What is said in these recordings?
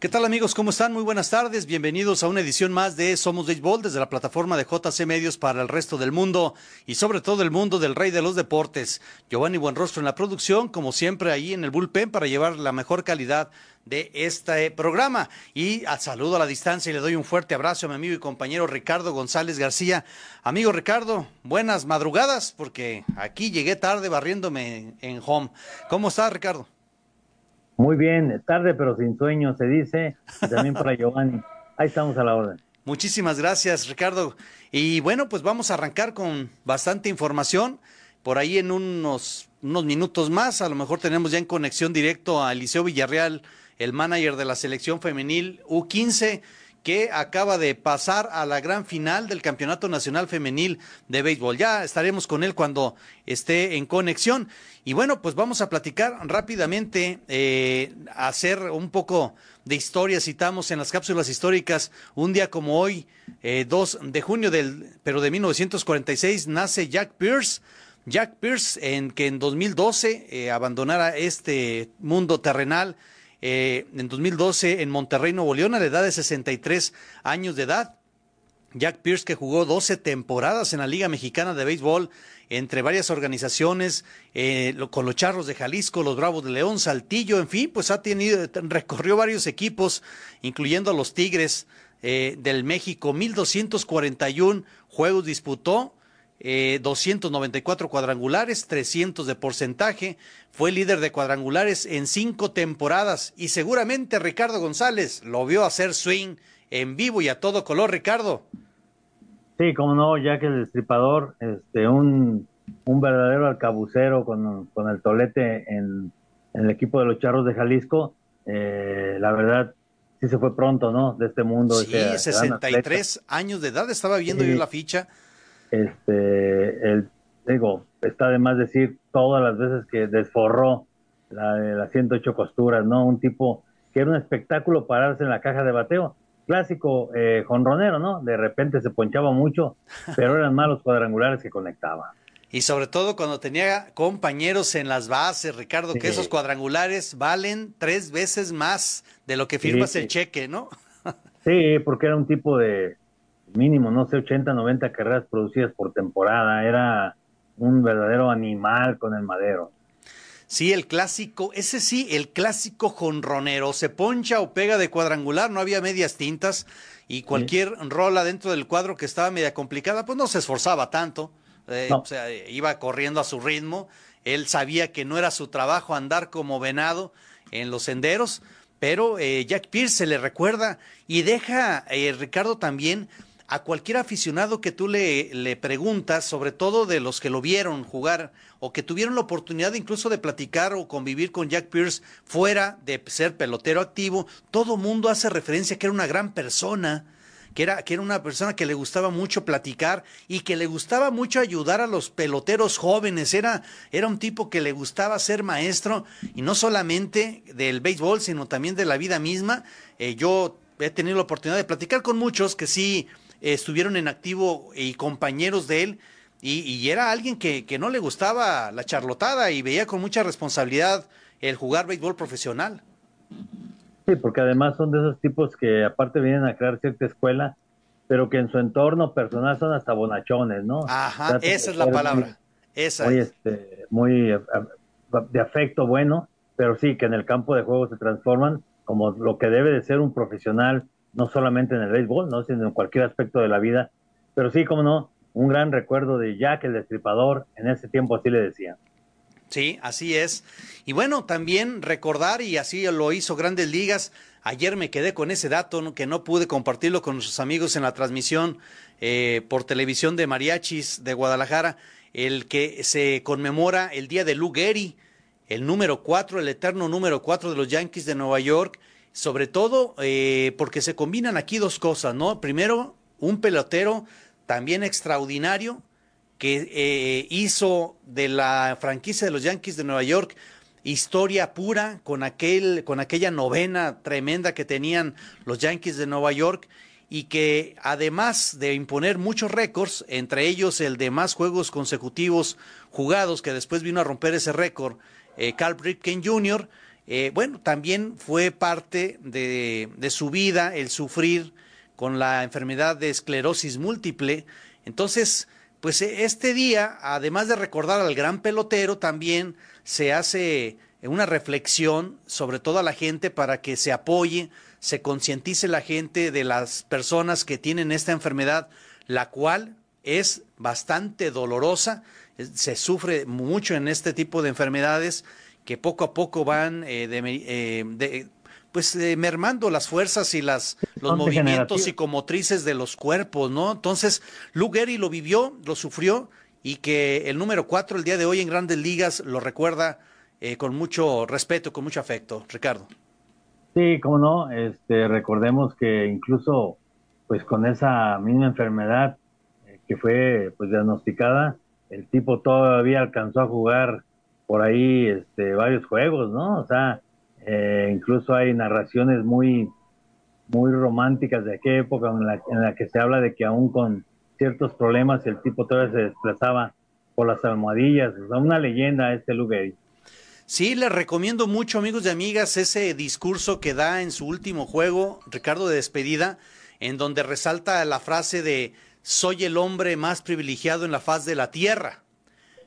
¿Qué tal amigos? ¿Cómo están? Muy buenas tardes. Bienvenidos a una edición más de Somos Béisbol desde la plataforma de JC Medios para el resto del mundo y sobre todo el mundo del rey de los deportes. Giovanni Buenrostro en la producción, como siempre ahí en el bullpen para llevar la mejor calidad de este programa. Y al saludo a la distancia y le doy un fuerte abrazo a mi amigo y compañero Ricardo González García. Amigo Ricardo, buenas madrugadas porque aquí llegué tarde barriéndome en home. ¿Cómo estás Ricardo? Muy bien, tarde pero sin sueño se dice, también para Giovanni. Ahí estamos a la orden. Muchísimas gracias, Ricardo. Y bueno, pues vamos a arrancar con bastante información. Por ahí en unos, unos minutos más, a lo mejor tenemos ya en conexión directo a Eliseo Villarreal, el manager de la selección femenil U15 que acaba de pasar a la gran final del Campeonato Nacional Femenil de Béisbol. Ya estaremos con él cuando esté en conexión. Y bueno, pues vamos a platicar rápidamente, eh, hacer un poco de historia. Citamos en las cápsulas históricas, un día como hoy, 2 eh, de junio del, pero de 1946, nace Jack Pierce. Jack Pierce, en que en 2012 eh, abandonara este mundo terrenal eh, en 2012 en Monterrey, Nuevo León, a la edad de 63 años de edad. Jack Pierce, que jugó 12 temporadas en la Liga Mexicana de Béisbol, entre varias organizaciones, eh, con los Charros de Jalisco, los Bravos de León, Saltillo, en fin, pues ha tenido, recorrió varios equipos, incluyendo a los Tigres eh, del México, 1241 juegos disputó, eh, 294 cuadrangulares, 300 de porcentaje, fue líder de cuadrangulares en cinco temporadas y seguramente Ricardo González lo vio hacer swing en vivo y a todo color, Ricardo. Sí, como no, ya que el destripador, este, un, un verdadero alcabucero con, con el tolete en, el equipo de los Charros de Jalisco, eh, la verdad sí se fue pronto, ¿no? De este mundo. Sí, 63 años de edad, estaba viendo yo la ficha este, el, digo, está de más decir todas las veces que desforró la de las 108 costuras, ¿no? Un tipo que era un espectáculo pararse en la caja de bateo. Clásico eh, jonronero, ¿no? De repente se ponchaba mucho, pero eran malos cuadrangulares que conectaba. Y sobre todo cuando tenía compañeros en las bases, Ricardo, que esos cuadrangulares valen tres veces más de lo que firmas el cheque, ¿no? sí, porque era un tipo de, mínimo, no sé, 80, 90 carreras producidas por temporada. Era un verdadero animal con el madero. Sí, el clásico, ese sí, el clásico jonronero. Se poncha o pega de cuadrangular, no había medias tintas y cualquier rola dentro del cuadro que estaba media complicada, pues no se esforzaba tanto. Eh, o sea, iba corriendo a su ritmo. Él sabía que no era su trabajo andar como venado en los senderos, pero eh, Jack Pierce se le recuerda y deja, eh, Ricardo, también a cualquier aficionado que tú le, le, preguntas, sobre todo de los que lo vieron jugar o que tuvieron la oportunidad incluso de platicar o convivir con Jack Pierce fuera de ser pelotero activo, todo mundo hace referencia que era una gran persona, que era, que era una persona que le gustaba mucho platicar y que le gustaba mucho ayudar a los peloteros jóvenes. Era, era un tipo que le gustaba ser maestro y no solamente del béisbol, sino también de la vida misma. Eh, yo he tenido la oportunidad de platicar con muchos que sí estuvieron en activo y compañeros de él, y, era alguien que, que, no le gustaba la charlotada y veía con mucha responsabilidad el jugar béisbol profesional. Sí, porque además son de esos tipos que aparte vienen a crear cierta escuela, pero que en su entorno personal son hasta bonachones, ¿no? Ajá, esa es la palabra. esa muy, es. Este, muy eh, de afecto bueno, pero sí que en el campo de juego se transforman como lo que debe de ser un profesional no solamente en el béisbol, ¿no? sino en cualquier aspecto de la vida. Pero sí, como no, un gran recuerdo de Jack el Destripador, en ese tiempo así le decía. Sí, así es. Y bueno, también recordar, y así lo hizo Grandes Ligas, ayer me quedé con ese dato que no pude compartirlo con nuestros amigos en la transmisión eh, por televisión de Mariachis de Guadalajara, el que se conmemora el día de Lou Gehrig, el número cuatro, el eterno número cuatro de los Yankees de Nueva York, sobre todo eh, porque se combinan aquí dos cosas, ¿no? Primero, un pelotero también extraordinario, que eh, hizo de la franquicia de los Yankees de Nueva York historia pura con aquel con aquella novena tremenda que tenían los Yankees de Nueva York y que además de imponer muchos récords, entre ellos el de más juegos consecutivos jugados, que después vino a romper ese récord, eh, Carl Ripken Jr., eh, bueno, también fue parte de, de su vida el sufrir con la enfermedad de esclerosis múltiple. Entonces, pues e, este día, además de recordar al gran pelotero, también se hace una reflexión sobre toda la gente para que se apoye, se concientice la gente de las personas que tienen esta enfermedad, la cual es bastante dolorosa, se sufre mucho en este tipo de enfermedades que poco a poco van eh, eh, de, pues eh, mermando las fuerzas y las los movimientos psicomotrices de los cuerpos, ¿no? Entonces, Luke lo vivió, lo sufrió y que el número cuatro el día de hoy en Grandes Ligas lo recuerda con mucho respeto, con mucho afecto, Ricardo. Sí, cómo no, este, recordemos que incluso pues con esa misma enfermedad que fue pues diagnosticada, el tipo todavía alcanzó a jugar por ahí este, varios juegos, ¿no? O sea, eh, incluso hay narraciones muy, muy románticas de aquella época en la, en la que se habla de que aún con ciertos problemas el tipo todavía se desplazaba por las almohadillas. O sea, una leyenda este lugar. Sí, les recomiendo mucho, amigos y amigas, ese discurso que da en su último juego, Ricardo de despedida, en donde resalta la frase de soy el hombre más privilegiado en la faz de la tierra.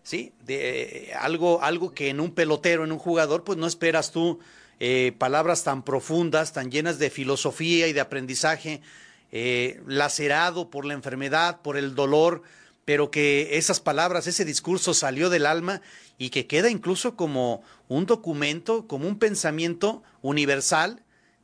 ¿Sí? De, algo, algo que en un pelotero, en un jugador, pues no esperas tú eh, palabras tan profundas, tan llenas de filosofía y de aprendizaje, eh, lacerado por la enfermedad, por el dolor, pero que esas palabras, ese discurso salió del alma y que queda incluso como un documento, como un pensamiento universal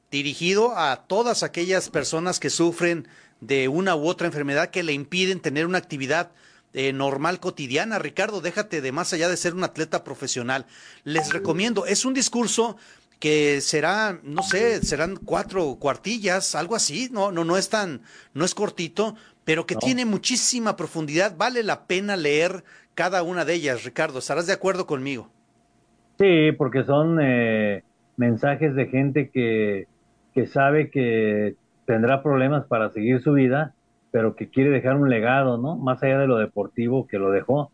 dirigido a todas aquellas personas que sufren de una u otra enfermedad que le impiden tener una actividad eh, normal cotidiana. Ricardo, déjate de más allá de ser un atleta profesional. Les recomiendo, es un discurso que será, no sé, serán cuatro cuartillas, algo así, no, no, no es tan, no es cortito, pero que tiene muchísima profundidad. Vale la pena leer cada una de ellas, Ricardo. ¿Estarás de acuerdo conmigo? Sí, porque son eh, mensajes de gente que, que sabe que tendrá problemas para seguir su vida pero que quiere dejar un legado, ¿no? Más allá de lo deportivo que lo dejó,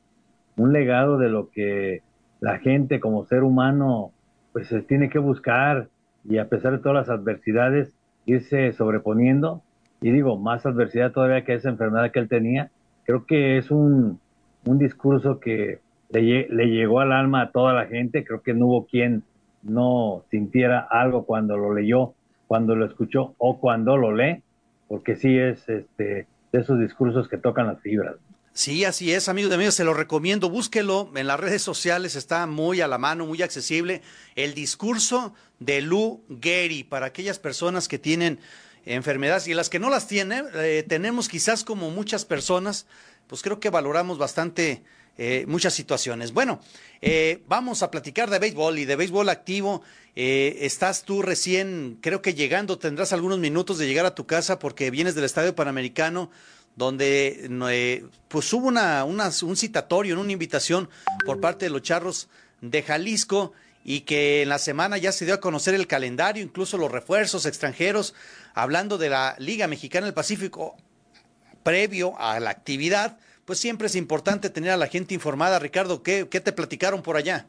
un legado de lo que la gente como ser humano pues tiene que buscar y a pesar de todas las adversidades irse sobreponiendo. Y digo, más adversidad todavía que esa enfermedad que él tenía, creo que es un, un discurso que le, le llegó al alma a toda la gente, creo que no hubo quien no sintiera algo cuando lo leyó, cuando lo escuchó o cuando lo lee, porque sí es este, de esos discursos que tocan las fibras. Sí, así es, amigos y amigas, se lo recomiendo, búsquelo en las redes sociales, está muy a la mano, muy accesible. El discurso de Lou Gehry para aquellas personas que tienen enfermedades y las que no las tienen, eh, tenemos quizás como muchas personas, pues creo que valoramos bastante eh, muchas situaciones. Bueno, eh, vamos a platicar de béisbol y de béisbol activo. Eh, estás tú recién, creo que llegando, tendrás algunos minutos de llegar a tu casa porque vienes del Estadio Panamericano, donde eh, pues hubo una, un citatorio, una invitación por parte de los charros de Jalisco y que en la semana ya se dio a conocer el calendario, incluso los refuerzos extranjeros, hablando de la Liga Mexicana del Pacífico previo a la actividad, pues siempre es importante tener a la gente informada. Ricardo, ¿qué, qué te platicaron por allá?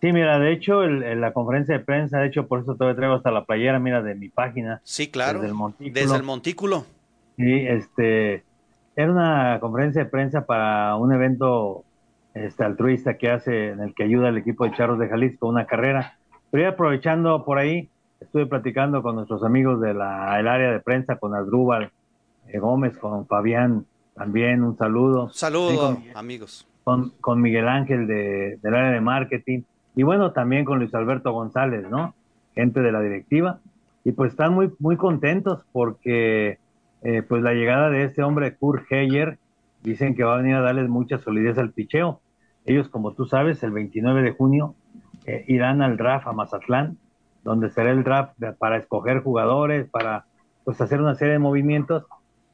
Sí, mira, de hecho, el, la conferencia de prensa, de hecho, por eso te traigo hasta la playera, mira, de mi página. Sí, claro. Desde el montículo. Desde el montículo. Sí, este, era una conferencia de prensa para un evento este, altruista que hace, en el que ayuda al equipo de Charros de Jalisco, una carrera. Pero ya aprovechando por ahí, estuve platicando con nuestros amigos del área de prensa, con Adrúbal eh, Gómez, con Fabián también, un saludo. Saludos, amigos. Con, con Miguel Ángel de, del área de marketing y bueno, también con Luis Alberto González, ¿no? Gente de la directiva. Y pues están muy, muy contentos porque eh, pues la llegada de este hombre, Kurt Heyer, dicen que va a venir a darles mucha solidez al picheo. Ellos, como tú sabes, el 29 de junio eh, irán al draft a Mazatlán, donde será el draft para escoger jugadores, para pues hacer una serie de movimientos.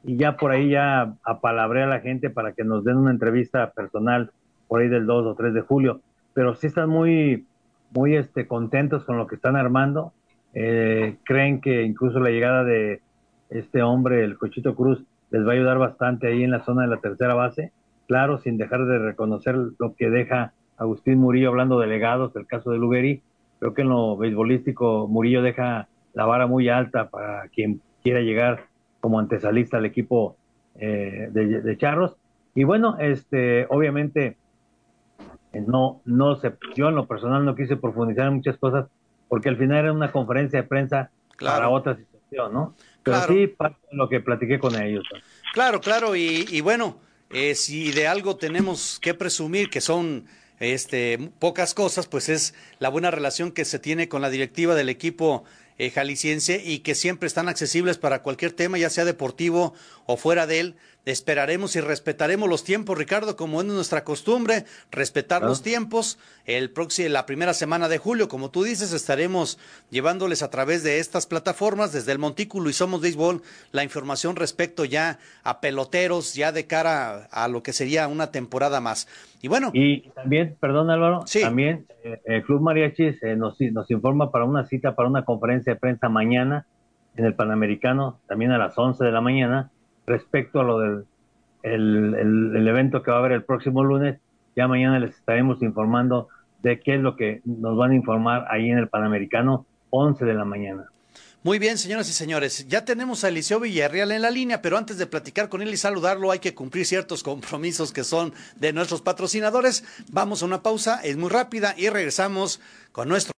Y ya por ahí ya apalabré a la gente para que nos den una entrevista personal por ahí del 2 o 3 de julio, pero sí están muy, muy este, contentos con lo que están armando, eh, creen que incluso la llegada de este hombre, el Cochito Cruz, les va a ayudar bastante ahí en la zona de la tercera base, claro, sin dejar de reconocer lo que deja Agustín Murillo hablando de legados, del caso de Lugeri, creo que en lo beisbolístico Murillo deja la vara muy alta para quien quiera llegar como antesalista al equipo eh, de, Charros. Y bueno, este, obviamente, eh, no, no sé, yo en lo personal no quise profundizar en muchas cosas, porque al final era una conferencia de prensa para otra situación, ¿no? Pero sí, parte de lo que platiqué con ellos. Claro, claro, y, y bueno, eh, si de algo tenemos que presumir que son este, pocas cosas, pues es la buena relación que se tiene con la directiva del equipo eh, jalisciense y que siempre están accesibles para cualquier tema, ya sea deportivo o fuera de él. Esperaremos y respetaremos los tiempos, Ricardo, como es nuestra costumbre, respetar los tiempos. El próximo, la primera semana de julio, como tú dices, estaremos llevándoles a través de estas plataformas, desde el Montículo y Somos Béisbol, la información respecto ya a peloteros, ya de cara a, lo que sería una temporada más. Y bueno. Y también, perdón Álvaro, también eh, el Club Mariachis eh, nos, nos informa para una cita, para una conferencia de prensa mañana en el Panamericano, también a las 11 de la mañana respecto a lo del el, evento que va a haber el próximo lunes. Ya mañana les estaremos informando de qué es lo que nos van a informar ahí en el Panamericano, 11 de la mañana. Muy bien, señoras y señores, ya tenemos a Eliseo Villarreal en la línea, pero antes de platicar con él y saludarlo hay que cumplir ciertos compromisos que son de nuestros patrocinadores. Vamos a una pausa, es muy rápida y regresamos con nuestro...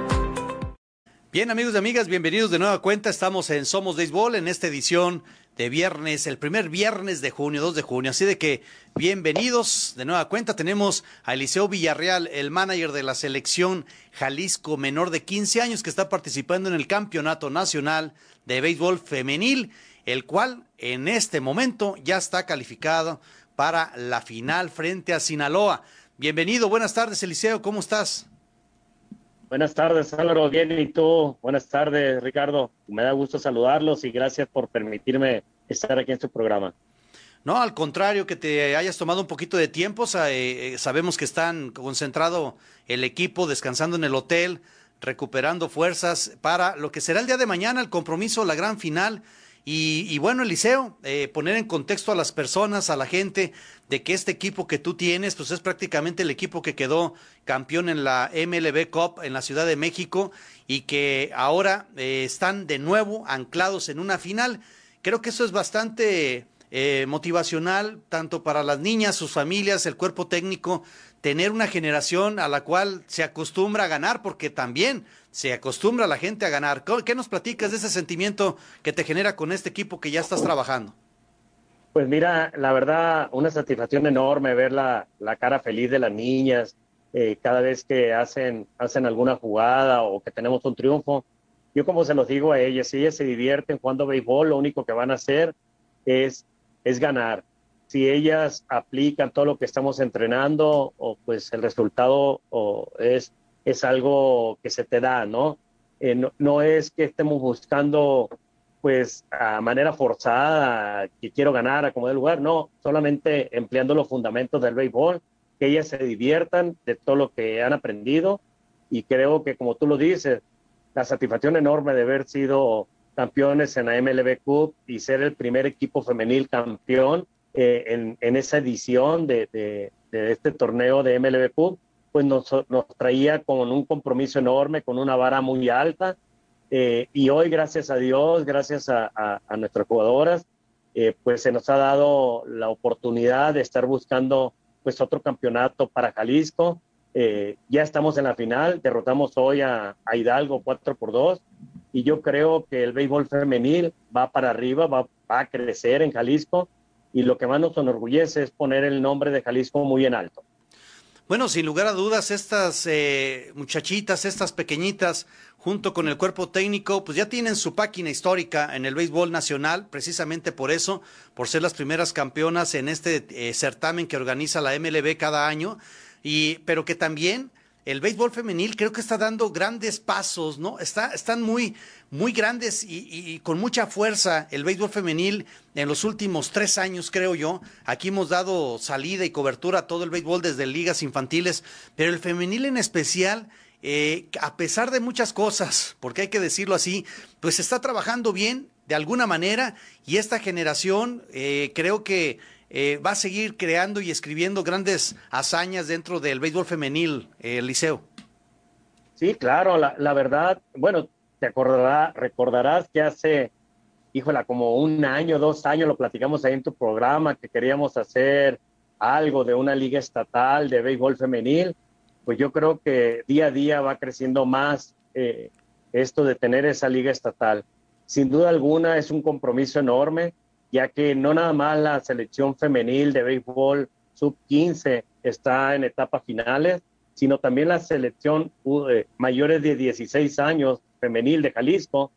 Bien, amigos y amigas, bienvenidos de nueva cuenta. Estamos en Somos Béisbol en esta edición de viernes, el primer viernes de junio, 2 de junio. Así de que bienvenidos de nueva cuenta. Tenemos a Eliseo Villarreal, el manager de la selección Jalisco menor de 15 años que está participando en el Campeonato Nacional de Béisbol Femenil, el cual en este momento ya está calificado para la final frente a Sinaloa. Bienvenido, buenas tardes Eliseo, ¿cómo estás? Buenas tardes, Álvaro. Bien, ¿y tú? Buenas tardes, Ricardo. Me da gusto saludarlos y gracias por permitirme estar aquí en tu programa. No, al contrario, que te hayas tomado un poquito de tiempo. Eh, sabemos que están concentrado el equipo, descansando en el hotel, recuperando fuerzas para lo que será el día de mañana, el compromiso, la gran final y, bueno, Eliseo, eh, poner en contexto a las personas, a la gente, de que este equipo que tú tienes, pues es prácticamente el equipo que quedó campeón en la MLB Cup en la Ciudad de México y que ahora eh, están de nuevo anclados en una final. Creo que eso es bastante eh, motivacional, tanto para las niñas, sus familias, el cuerpo técnico, tener una generación a la cual se acostumbra a ganar, porque también se acostumbra la gente a ganar. ¿Qué nos platicas de ese sentimiento que te genera con este equipo que ya estás trabajando? Pues mira, la verdad, una satisfacción enorme ver la, cara feliz de las niñas eh, cada vez que hacen, hacen alguna jugada o que tenemos un triunfo. Yo como se los digo a ellas, si ellas se divierten jugando béisbol, lo único que van a hacer es, es ganar. Si ellas aplican todo lo que estamos entrenando, o pues el resultado o es es algo que se te da, eh, ¿no? no, es que estemos buscando, pues, a manera forzada, que quiero ganar a como de lugar, no, solamente empleando los fundamentos del béisbol, que ellas se diviertan de todo lo que han aprendido y creo que, como tú lo dices, la satisfacción enorme de haber sido campeones en la MLB Cup y ser el primer equipo femenil campeón eh, en, esa edición de, de, este torneo de MLB Cup pues nos, nos traía con un compromiso enorme, con una vara muy alta. Eh, y hoy, gracias a Dios, gracias a, a, nuestras jugadoras, eh, pues se nos ha dado la oportunidad de estar buscando pues otro campeonato para Jalisco. Eh, ya estamos en la final, derrotamos hoy a, Hidalgo 4 por 2 y yo creo que el béisbol femenil va para arriba, va va a crecer en Jalisco y lo que más nos enorgullece es poner el nombre de Jalisco muy en alto. Bueno, sin lugar a dudas, estas eh, muchachitas, estas pequeñitas, junto con el cuerpo técnico, pues ya tienen su página histórica en el béisbol nacional, precisamente por eso, por ser las primeras campeonas en este eh, certamen que organiza la MLB cada año, y, pero que también el béisbol femenil creo que está dando grandes pasos, ¿no? Está, están muy, muy grandes y, con mucha fuerza el béisbol femenil en los últimos tres años, creo yo. Aquí hemos dado salida y cobertura a todo el béisbol desde ligas infantiles, pero el femenil en especial, eh, a pesar de muchas cosas, porque hay que decirlo así, pues está trabajando bien de alguna manera y esta generación eh, creo que eh, va a seguir creando y escribiendo grandes hazañas dentro del béisbol femenil, eh, Liceo. Sí, claro, la, verdad, bueno, te acordarás, recordarás que hace, híjola, como un año, dos años, lo platicamos ahí en tu programa, que queríamos hacer algo de una liga estatal de béisbol femenil, pues yo creo que día a día va creciendo más eh, esto de tener esa liga estatal. Sin duda alguna es un compromiso enorme ya que no nada más la selección femenil de béisbol sub-15 está en etapas finales, sino también la selección eh, mayores de 16 años femenil de Jalisco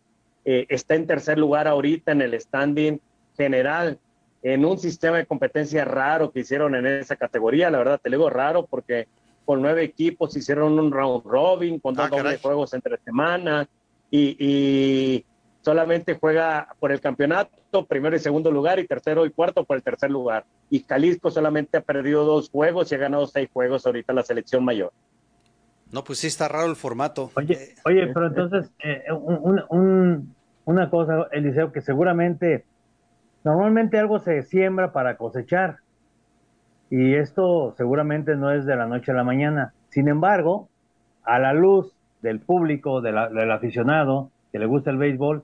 eh, está en tercer lugar ahorita en el standing general en un sistema de competencia raro que hicieron en esa categoría. La verdad, te digo raro porque con nueve equipos hicieron un round robin con dos ah, juegos entre semanas y solamente juega por el campeonato, primero y segundo lugar, y tercero y cuarto por el tercer lugar. Y Jalisco solamente ha perdido dos juegos y ha ganado seis juegos ahorita la selección mayor. No, pues sí está raro el formato. Oye, eh, oye pero entonces, eh, una cosa, Eliseo, que seguramente, normalmente algo se siembra para cosechar. Y esto seguramente no es de la noche a la mañana. Sin embargo, a la luz del público, del aficionado que le gusta el béisbol,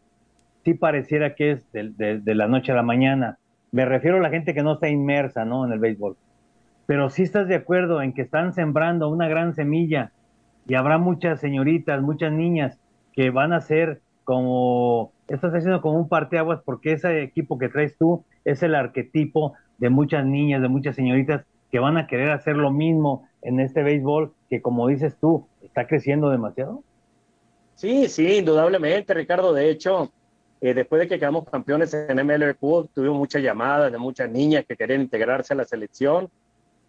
sí pareciera que es de, la noche a la mañana. Me refiero a la gente que no está inmersa ¿no? en el béisbol. Pero sí estás de acuerdo en que están sembrando una gran semilla y habrá muchas señoritas, muchas niñas que van a ser como, estás haciendo como un parteaguas porque ese equipo que traes tú es el arquetipo de muchas niñas, de muchas señoritas que van a querer hacer lo mismo en este béisbol que como dices tú, está creciendo demasiado. Sí, sí, indudablemente, Ricardo. De hecho, eh, después de que quedamos campeones en MLB Cup, tuvimos muchas llamadas de muchas niñas que querían integrarse a la selección.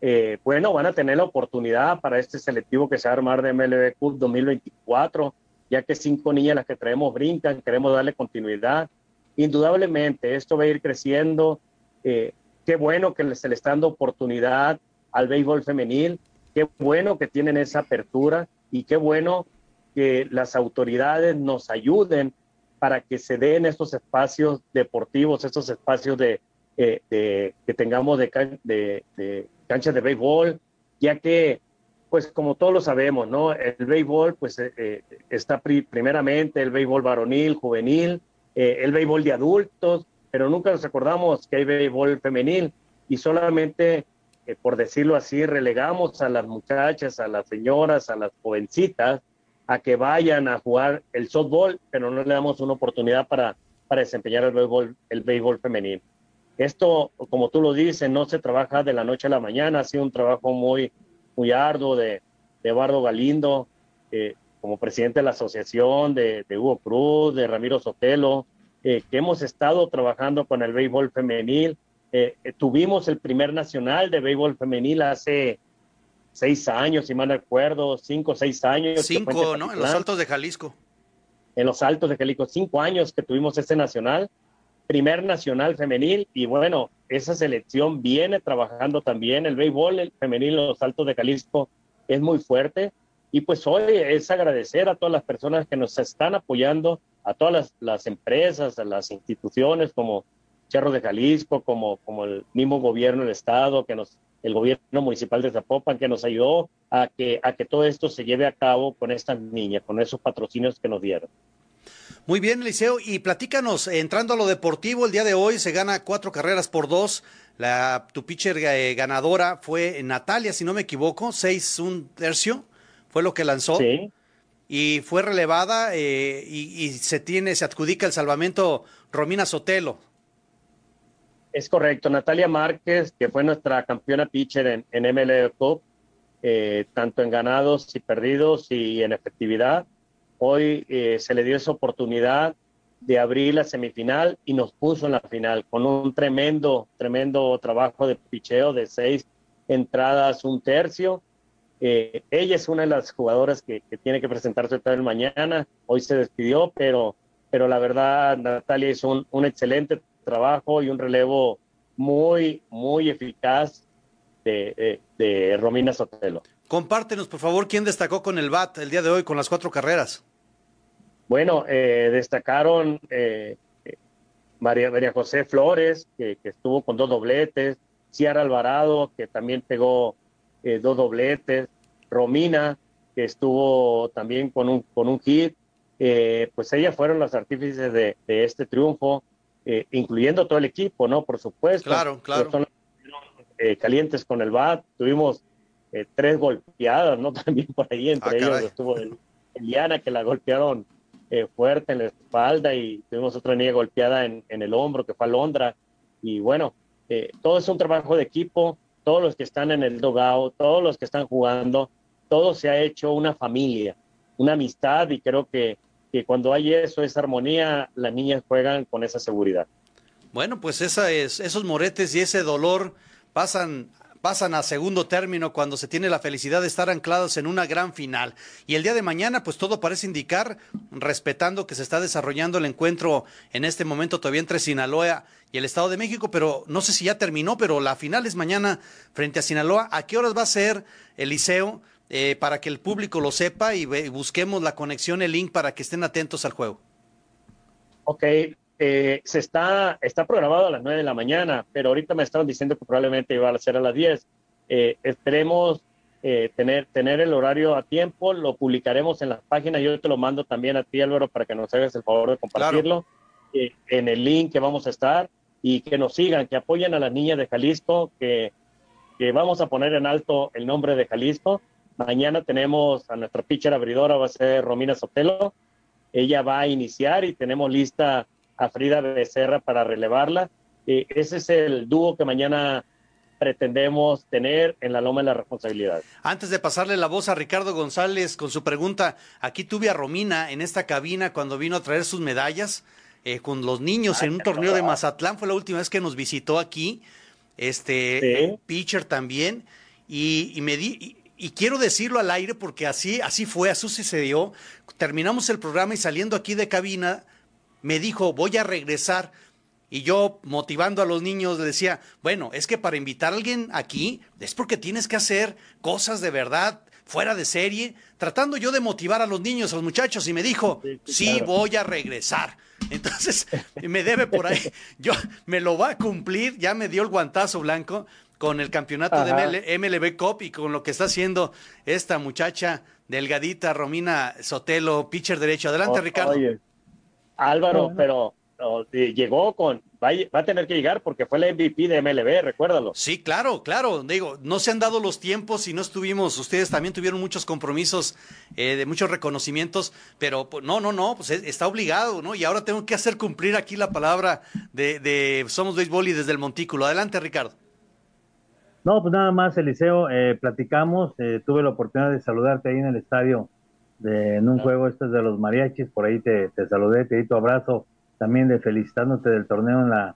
Eh, bueno, van a tener la oportunidad para este selectivo que se va a armar de MLB Cup 2024, ya que cinco niñas las que traemos brincan, queremos darle continuidad. Indudablemente, esto va a ir creciendo. Eh, qué bueno que se le está dando oportunidad al béisbol femenil, qué bueno que tienen esa apertura y qué bueno que las autoridades nos ayuden para que se den estos espacios deportivos, estos espacios de, eh, que tengamos de, de, canchas de béisbol, ya que, pues como todos lo sabemos, ¿no? El béisbol, pues eh, eh, está primeramente el béisbol varonil, juvenil, el béisbol de adultos, pero nunca nos acordamos que hay béisbol femenil y solamente, por decirlo así, relegamos a las muchachas, a las señoras, a las jovencitas a que vayan a jugar el softball, pero no le damos una oportunidad para, para desempeñar el béisbol, el béisbol femenino. Esto, como tú lo dices, no se trabaja de la noche a la mañana, ha sido un trabajo muy, muy arduo de, de Eduardo Galindo, eh, como presidente de la asociación, de, Hugo Cruz, de Ramiro Sotelo, eh, que hemos estado trabajando con el béisbol femenil. Eh, tuvimos el primer nacional de béisbol femenil hace seis años, si mal no recuerdo, cinco o seis años. Cinco, ¿no? En los Altos de Jalisco. En los Altos de Jalisco, cinco años que tuvimos ese nacional, primer nacional femenil, y bueno, esa selección viene trabajando también. El béisbol el femenil en los Altos de Jalisco es muy fuerte. Y pues hoy es agradecer a todas las personas que nos están apoyando, a todas las, las empresas, a las instituciones como Cerro de Jalisco, como, como el mismo gobierno del Estado, que nos el gobierno municipal de Zapopan, que nos ayudó a que, a que todo esto se lleve a cabo con estas niñas, con esos patrocinios que nos dieron. Muy bien, Eliseo, y platícanos, entrando a lo deportivo, el día de hoy se gana cuatro carreras por dos. La, tu pitcher eh, ganadora fue Natalia, si no me equivoco, seis un tercio, fue lo que lanzó. Sí. Y fue relevada eh, y, y, se tiene, se adjudica el salvamento Romina Sotelo. Es correcto, Natalia Márquez, que fue nuestra campeona pitcher en, en MLB Cup, eh, tanto en ganados y perdidos y en efectividad. Hoy eh, se le dio esa oportunidad de abrir la semifinal y nos puso en la final con un tremendo, tremendo trabajo de picheo de seis entradas, un tercio. Eh, ella es una de las jugadoras que, tiene que presentarse el mañana. Hoy se despidió, pero, pero la verdad, Natalia hizo un, un excelente trabajo y un relevo muy, muy eficaz de, de, Romina Sotelo. Compártenos, por favor, quién destacó con el BAT el día de hoy con las cuatro carreras. Bueno, eh, destacaron eh, María, María José Flores, que, estuvo con dos dobletes, Ciara Alvarado, que también pegó eh, dos dobletes, Romina, que estuvo también con un, con un hit, pues ellas fueron las artífices de, de este triunfo. Eh, incluyendo todo el equipo, ¿no? Por supuesto. Claro, claro. Eh, calientes con el BAT, tuvimos eh, tres golpeadas, ¿no? También por ahí, entre ah, ellos estuvo Eliana, que la golpearon fuerte en la espalda, y tuvimos otra niña golpeada en, en el hombro, que fue Alondra. Y bueno, todo es un trabajo de equipo, todos los que están en el dogao, todos los que están jugando, todo se ha hecho una familia, una amistad, y creo que que cuando hay eso, esa armonía, las niñas juegan con esa seguridad. Bueno, pues esa es, esos moretes y ese dolor pasan pasan a segundo término cuando se tiene la felicidad de estar anclados en una gran final. Y el día de mañana, pues todo parece indicar, respetando que se está desarrollando el encuentro en este momento todavía entre Sinaloa y el Estado de México, pero no sé si ya terminó, pero la final es mañana frente a Sinaloa. ¿A qué horas va a ser el liceo? Eh, para que el público lo sepa y, busquemos la conexión, el link para que estén atentos al juego. Ok, eh, se está, está programado a las 9 de la mañana, pero ahorita me estaban diciendo que probablemente iba a ser a las 10. Eh, esperemos tener, tener el horario a tiempo, lo publicaremos en la página, yo te lo mando también a ti Álvaro para que nos hagas el favor de compartirlo en el link que vamos a estar y que nos sigan, que apoyen a las niñas de Jalisco, que, que vamos a poner en alto el nombre de Jalisco Mañana tenemos a nuestra pitcher abridora, va a ser Romina Sotelo. Ella va a iniciar y tenemos lista a Frida Becerra para relevarla. Eh, ese es el dúo que mañana pretendemos tener en la loma de la responsabilidad. Antes de pasarle la voz a Ricardo González con su pregunta, aquí tuve a Romina en esta cabina cuando vino a traer sus medallas eh, con los niños en un torneo de Mazatlán. Fue la última vez que nos visitó aquí. Este pitcher también. Y, y me di, y quiero decirlo al aire porque así, así fue, así sucedió. Terminamos el programa y saliendo aquí de cabina, me dijo, voy a regresar. Y yo, motivando a los niños, le decía, bueno, es que para invitar a alguien aquí es porque tienes que hacer cosas de verdad, fuera de serie, tratando yo de motivar a los niños, a los muchachos, y me dijo, sí, voy a regresar. Entonces, me debe por ahí, yo me lo va a cumplir, ya me dio el guantazo blanco, con el campeonato de MLB Cup y con lo que está haciendo esta muchacha delgadita, Romina Sotelo, pitcher derecho. Adelante, Ricardo. Álvaro, pero llegó con, va, a tener que llegar porque fue la MVP de MLB, recuérdalo. Sí, claro, claro. Digo, no se han dado los tiempos y no estuvimos, ustedes también tuvieron muchos compromisos eh, de muchos reconocimientos, pero pues, no, no, no, pues está obligado, ¿no? Y ahora tengo que hacer cumplir aquí la palabra de, de Somos Béisbol y desde el Montículo. Adelante, Ricardo. No, pues nada más, Eliseo, eh, platicamos, eh, tuve la oportunidad de saludarte ahí en el estadio, de, en un juego este de los mariachis, por ahí te, saludé, te di tu abrazo, también de felicitándote del torneo en la,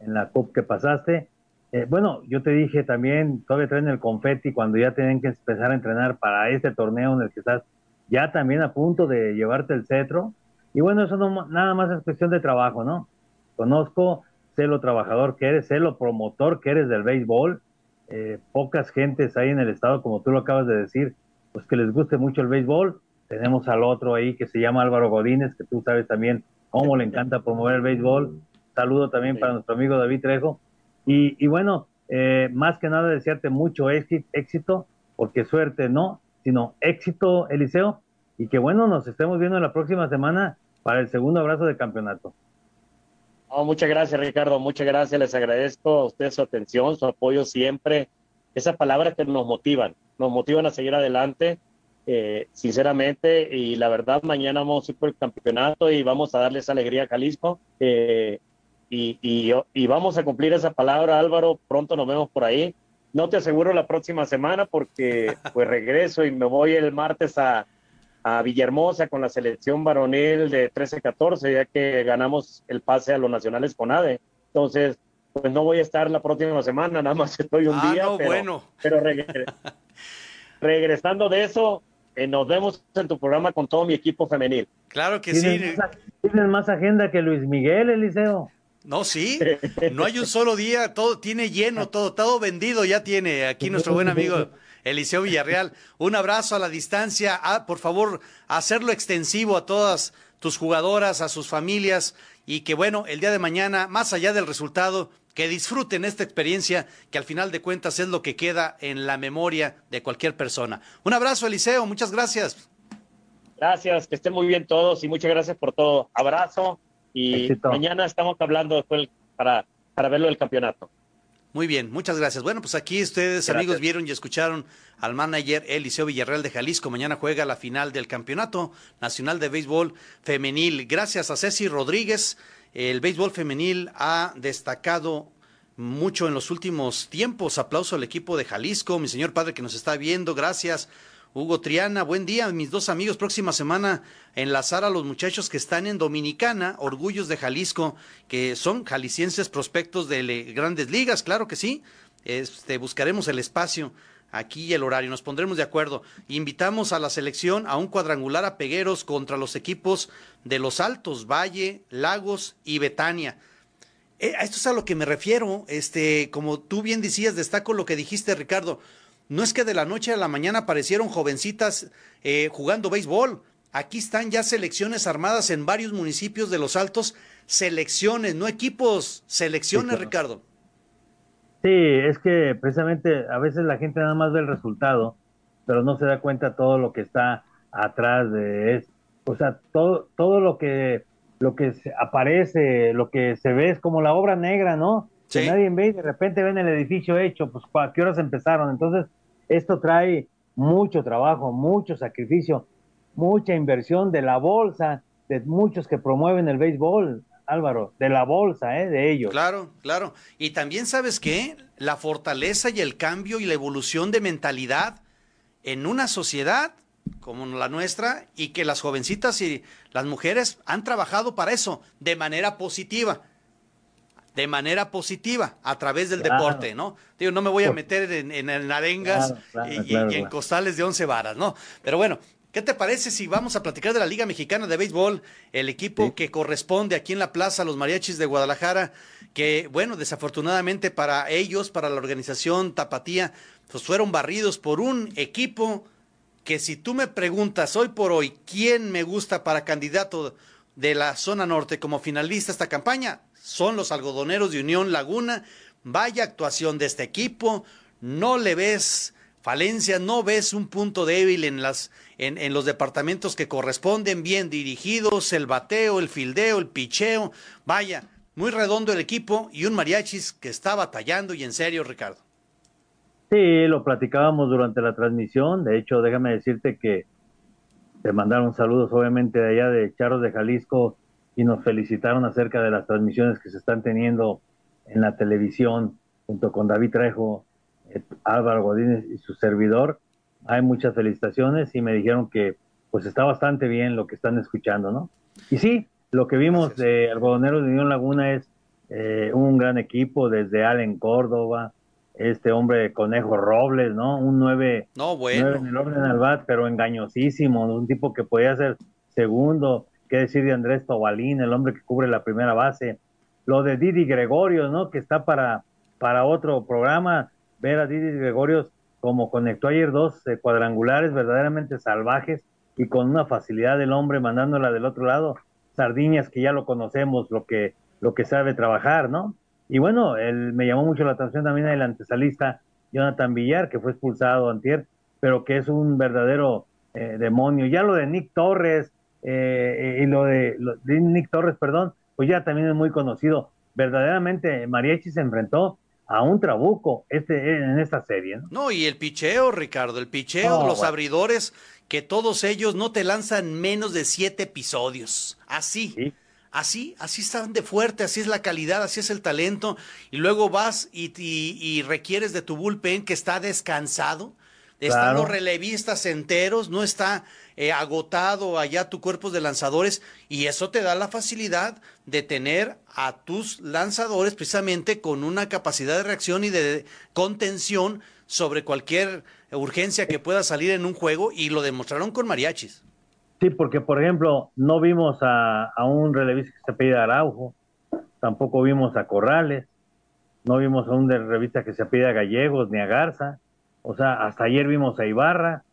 en la CUP que pasaste. Eh, bueno, yo te dije también, todavía traen el confeti cuando ya tienen que empezar a entrenar para este torneo en el que estás ya también a punto de llevarte el cetro. Y bueno, eso no, nada más es cuestión de trabajo, ¿no? Conozco, sé lo trabajador que eres, sé lo promotor que eres del béisbol, eh, pocas gentes ahí en el estado, como tú lo acabas de decir, pues que les guste mucho el béisbol. Tenemos al otro ahí que se llama Álvaro Godínez, que tú sabes también cómo le encanta promover el béisbol. Saludo también para nuestro amigo David Trejo. Y, y bueno, eh, más que nada desearte mucho éxito, porque suerte no, sino éxito, Eliseo, y que bueno, nos estemos viendo la próxima semana para el segundo abrazo de campeonato muchas gracias, Ricardo. Muchas gracias. Les agradezco a ustedes su atención, su apoyo siempre. Esas palabras que nos motivan, nos motivan a seguir adelante, eh, sinceramente. Y la verdad, mañana vamos a ir por el campeonato y vamos a darles alegría a Jalisco. Eh, y, y, vamos a cumplir esa palabra, Álvaro. Pronto nos vemos por ahí. No te aseguro la próxima semana porque pues regreso y me voy el martes a, a Villahermosa con la selección varonil de 13-14, ya que ganamos el pase a los nacionales con ADE. Entonces, pues no voy a estar la próxima semana, nada más estoy un ah, día. No, pero, bueno. pero regresando de eso, eh, nos vemos en tu programa con todo mi equipo femenil. Claro que sí. Tienes más agenda que Luis Miguel, Eliseo. No, sí, no hay un solo día, todo tiene lleno, todo, todo vendido ya tiene aquí nuestro buen amigo Eliseo Villarreal. Un abrazo a la distancia, ah, por favor, hacerlo extensivo a todas tus jugadoras, a sus familias y que bueno, el día de mañana, más allá del resultado, que disfruten esta experiencia que al final de cuentas es lo que queda en la memoria de cualquier persona. Un abrazo, Eliseo, muchas gracias. Gracias, que estén muy bien todos y muchas gracias por todo. Abrazo y mañana estamos hablando después para, para verlo del campeonato. Muy bien, muchas gracias. Bueno, pues aquí ustedes, amigos, vieron y escucharon al manager Eliseo Villarreal de Jalisco. Mañana juega la final del Campeonato Nacional de Béisbol Femenil. Gracias a Ceci Rodríguez. El béisbol femenil ha destacado mucho en los últimos tiempos. Aplauso al equipo de Jalisco, mi señor padre que nos está viendo. Gracias. Hugo Triana, buen día, mis dos amigos. Próxima semana enlazar a los muchachos que están en Dominicana, Orgullos de Jalisco, que son jaliscienses prospectos de grandes ligas, claro que sí. Este, buscaremos el espacio aquí y el horario, nos pondremos de acuerdo. Invitamos a la selección a un cuadrangular a Pegueros contra los equipos de Los Altos, Valle, Lagos y Betania. Eh, a esto es a lo que me refiero, este, como tú bien decías, destaco lo que dijiste, Ricardo no es que de la noche a la mañana aparecieron jovencitas eh, jugando béisbol. Aquí están ya selecciones armadas en varios municipios de los Altos. Selecciones, no equipos, selecciones, Ricardo. Sí, es que precisamente a veces la gente nada más ve el resultado, pero no se da cuenta todo lo que está atrás de eso. O sea, todo, todo lo que lo que aparece, lo que se ve es como la obra negra, ¿no? Que nadie ve y de repente ven el edificio hecho, pues ¿a qué horas empezaron? Entonces, esto trae mucho trabajo, mucho sacrificio, mucha inversión de la bolsa, de muchos que promueven el béisbol, Álvaro, de la bolsa, ¿eh? de ellos. Claro, claro. Y también sabes qué, la fortaleza y el cambio y la evolución de mentalidad en una sociedad como la nuestra y que las jovencitas y las mujeres han trabajado para eso de manera positiva de manera positiva a través del deporte, ¿no? Digo, no me voy a meter en, arengas y, en costales de once varas, ¿no? Pero bueno, ¿qué te parece si vamos a platicar de la Liga Mexicana de Béisbol, el equipo que corresponde aquí en la plaza, los mariachis de Guadalajara, que, bueno, desafortunadamente para ellos, para la organización Tapatía, pues fueron barridos por un equipo que si tú me preguntas hoy por hoy quién me gusta para candidato de la zona norte como finalista esta campaña, son los algodoneros de Unión Laguna. Vaya actuación de este equipo. No le ves falencia, no ves un punto débil en, las, en, en, los departamentos que corresponden, bien dirigidos, el bateo, el fildeo, el picheo. Vaya, muy redondo el equipo y un mariachis que está batallando y en serio, Ricardo. Sí, lo platicábamos durante la transmisión. De hecho, déjame decirte que te mandaron saludos, obviamente, de allá de Charros de Jalisco, y nos felicitaron acerca de las transmisiones que se están teniendo en la televisión junto con David Trejo, eh, Álvaro Godínez y su servidor. Hay muchas felicitaciones y me dijeron que pues está bastante bien lo que están escuchando, ¿no? Y sí, lo que vimos de Algodoneros de Unión Laguna es eh, un gran equipo desde Allen Córdoba, este hombre Conejo Robles, ¿no? Un nueve, no, bueno. en el orden al bat, pero engañosísimo, un tipo que podía ser segundo, qué decir de Andrés Tobalín, el hombre que cubre la primera base, lo de Didi Gregorios, ¿no? Que está para, para otro programa, ver a Didi Gregorios como conectó ayer dos eh, cuadrangulares verdaderamente salvajes y con una facilidad del hombre mandándola del otro lado, Sardiñas que ya lo conocemos, lo que, lo que sabe trabajar, ¿no? Y bueno, él, me llamó mucho la atención también el antesalista Jonathan Villar, que fue expulsado antier, pero que es un verdadero eh, demonio. Ya lo de Nick Torres, eh, y lo de, Nick Torres, perdón, pues ya también es muy conocido. Verdaderamente, Mariachi se enfrentó a un trabuco este, en esta serie. ¿no? no, y el picheo, Ricardo, el picheo, los abridores, que todos ellos no te lanzan menos de siete episodios. Así. Así, así están de fuerte, así es la calidad, así es el talento. Y luego vas y, y, requieres de tu bullpen que está descansado. Están los relevistas enteros, no está eh, agotado allá tu cuerpo de lanzadores y eso te da la facilidad de tener a tus lanzadores precisamente con una capacidad de reacción y de contención sobre cualquier urgencia que pueda salir en un juego y lo demostraron con mariachis. Sí, porque por ejemplo, no vimos a, un relevista que se pide Araujo, tampoco vimos a Corrales, no vimos a un revista que se pide a Gallegos ni a Garza, o sea, hasta ayer vimos a Ibarra,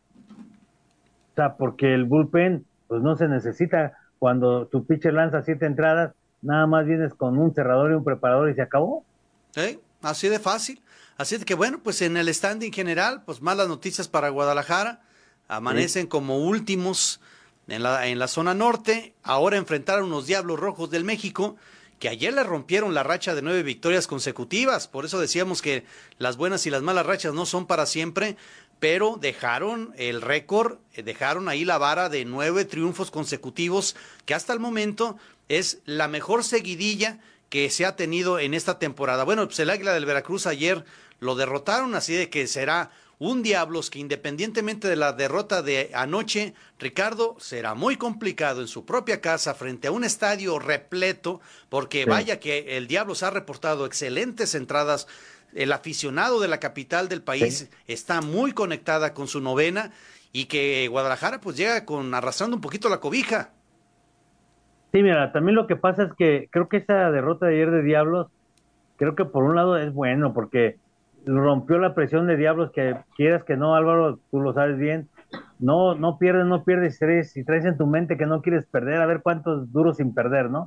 o sea, porque el bullpen, pues no se necesita, cuando tu pitcher lanza siete entradas, nada más vienes con un cerrador y un preparador y se acabó. ¿Eh? Así de fácil. Así de que bueno, pues en el standing general, pues malas noticias para Guadalajara. Amanecen como últimos en la, en la zona norte. Ahora enfrentaron unos Diablos Rojos del México que ayer le rompieron la racha de nueve victorias consecutivas. Por eso decíamos que las buenas y las malas rachas no son para siempre, pero dejaron el récord, eh, dejaron ahí la vara de nueve triunfos consecutivos, que hasta el momento es la mejor seguidilla que se ha tenido en esta temporada. Bueno, pues el Águila del Veracruz ayer lo derrotaron, así de que será un Diablos que independientemente de la derrota de anoche, Ricardo, será muy complicado en su propia casa frente a un estadio repleto, porque vaya que el Diablos ha reportado excelentes entradas. El aficionado de la capital del país está muy conectada con su novena y que Guadalajara pues llega con arrastrando un poquito la cobija. Sí, mira, también lo que pasa es que creo que esa derrota de ayer de Diablos, creo que por un lado es bueno porque rompió la presión de Diablos, que quieras que no, Álvaro, tú lo sabes bien, no, no pierdes, no pierdes, si traes en tu mente que no quieres perder, a ver cuántos duros sin perder, ¿no?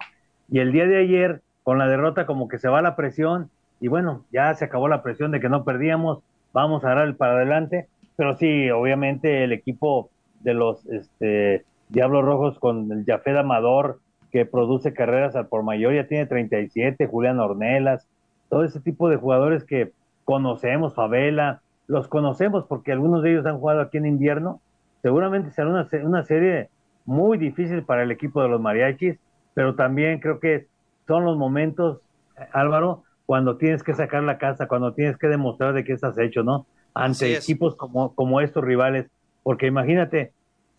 Y el día de ayer, con la derrota, como que se va la presión, y bueno, ya se acabó la presión de que no perdíamos, vamos a dar el para adelante, pero sí, obviamente el equipo de los este, Diablos Rojos con el Jafed Amador, que produce carreras al por mayor, ya tiene 37, Julián Ornelas, todo ese tipo de jugadores que conocemos, Favela, los conocemos porque algunos de ellos han jugado aquí en invierno. Seguramente será una, una serie muy difícil para el equipo de los mariachis, pero también creo que son los momentos, Álvaro, cuando tienes que sacar la casa, cuando tienes que demostrar de qué estás hecho, ¿no? Ante equipos como, como estos rivales, porque imagínate,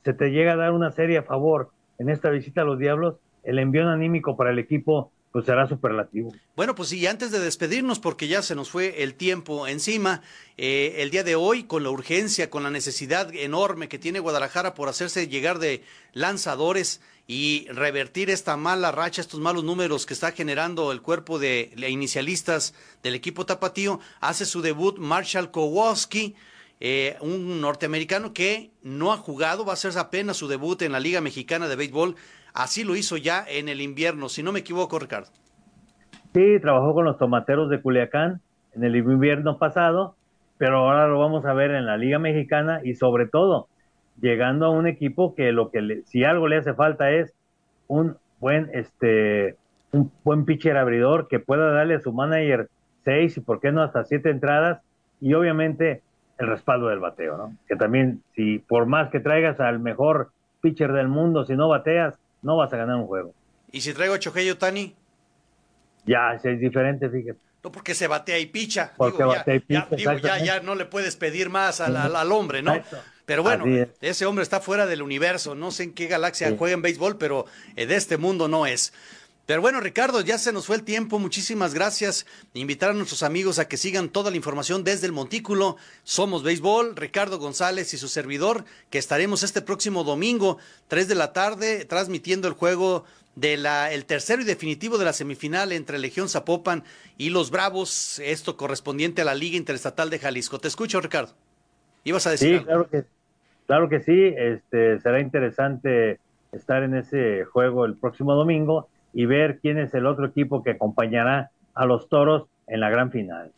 se te llega a dar una serie a favor en esta visita a los Diablos, el envío anímico para el equipo pues será superlativo. Bueno, pues sí, antes de despedirnos, porque ya se nos fue el tiempo encima, eh, el día de hoy, con la urgencia, con la necesidad enorme que tiene Guadalajara por hacerse llegar de lanzadores y revertir esta mala racha, estos malos números que está generando el cuerpo de inicialistas del equipo tapatío, hace su debut Marshall Kowalski. Eh, un norteamericano que no ha jugado, va a hacer apenas su debut en la Liga Mexicana de Béisbol Así lo hizo ya en el invierno, si no me equivoco, Ricardo. Sí, trabajó con los tomateros de Culiacán en el invierno pasado, pero ahora lo vamos a ver en la Liga Mexicana y sobre todo llegando a un equipo que lo que si algo le hace falta es un buen este un buen pitcher abridor que pueda darle a su manager seis y por qué no hasta siete entradas y obviamente el respaldo del bateo, ¿no? Que también si por más que traigas al mejor pitcher del mundo, si no bateas, no vas a ganar un juego. ¿Y si traigo a Chohei Tani? Ya, es diferente, fíjate. No, porque se batea y picha. Porque batea y picha, ya, ya, no le puedes pedir más al, al, hombre, ¿no? Pero bueno, ese hombre está fuera del universo. No sé en qué galaxia juega en béisbol, pero eh, de este mundo no es. Pero bueno, Ricardo, ya se nos fue el tiempo. Muchísimas gracias. Invitar a nuestros amigos a que sigan toda la información desde el Montículo. Somos Béisbol, Ricardo González y su servidor, que estaremos este próximo domingo, 3 de la tarde, transmitiendo el juego de la, el tercero y definitivo de la semifinal entre Legión Zapopan y los Bravos, esto correspondiente a la Liga Interestatal de Jalisco. Te escucho, Ricardo. Ibas a decir. Sí, claro que, claro que sí. Este, será interesante estar en ese juego el próximo domingo y ver quién es el otro equipo que acompañará a los toros en la gran final.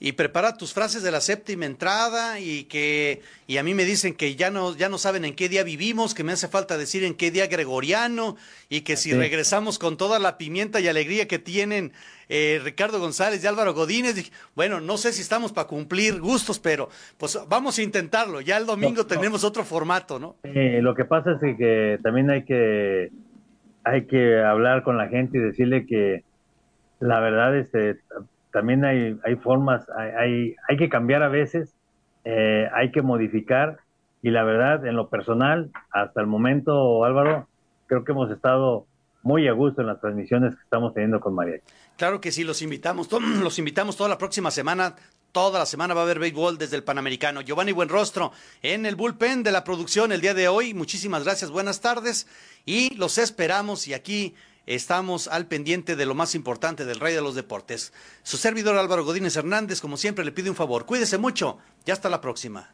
Y prepara tus frases de la séptima entrada y que y a mí me dicen que ya no ya no saben en qué día vivimos, que me hace falta decir en qué día gregoriano y que si regresamos con toda la pimienta y alegría que tienen eh, Ricardo González y Álvaro Godínez, bueno, no sé si estamos para cumplir gustos, pero pues vamos a intentarlo. Ya el domingo tenemos otro formato, ¿no? lo que pasa es que también hay que hay que hablar con la gente y decirle que la verdad este también hay, hay formas, hay, hay, que cambiar a veces, eh, hay que modificar y la verdad en lo personal, hasta el momento Álvaro, creo que hemos estado muy a gusto en las transmisiones que estamos teniendo con María. Claro que sí, los invitamos, los invitamos toda la próxima semana. Toda la semana va a haber béisbol desde el Panamericano. Giovanni Buenrostro en el bullpen de la producción el día de hoy. Muchísimas gracias, buenas tardes y los esperamos y aquí estamos al pendiente de lo más importante del Rey de los Deportes. Su servidor Álvaro Godínez Hernández, como siempre, le pide un favor. Cuídese mucho y hasta la próxima.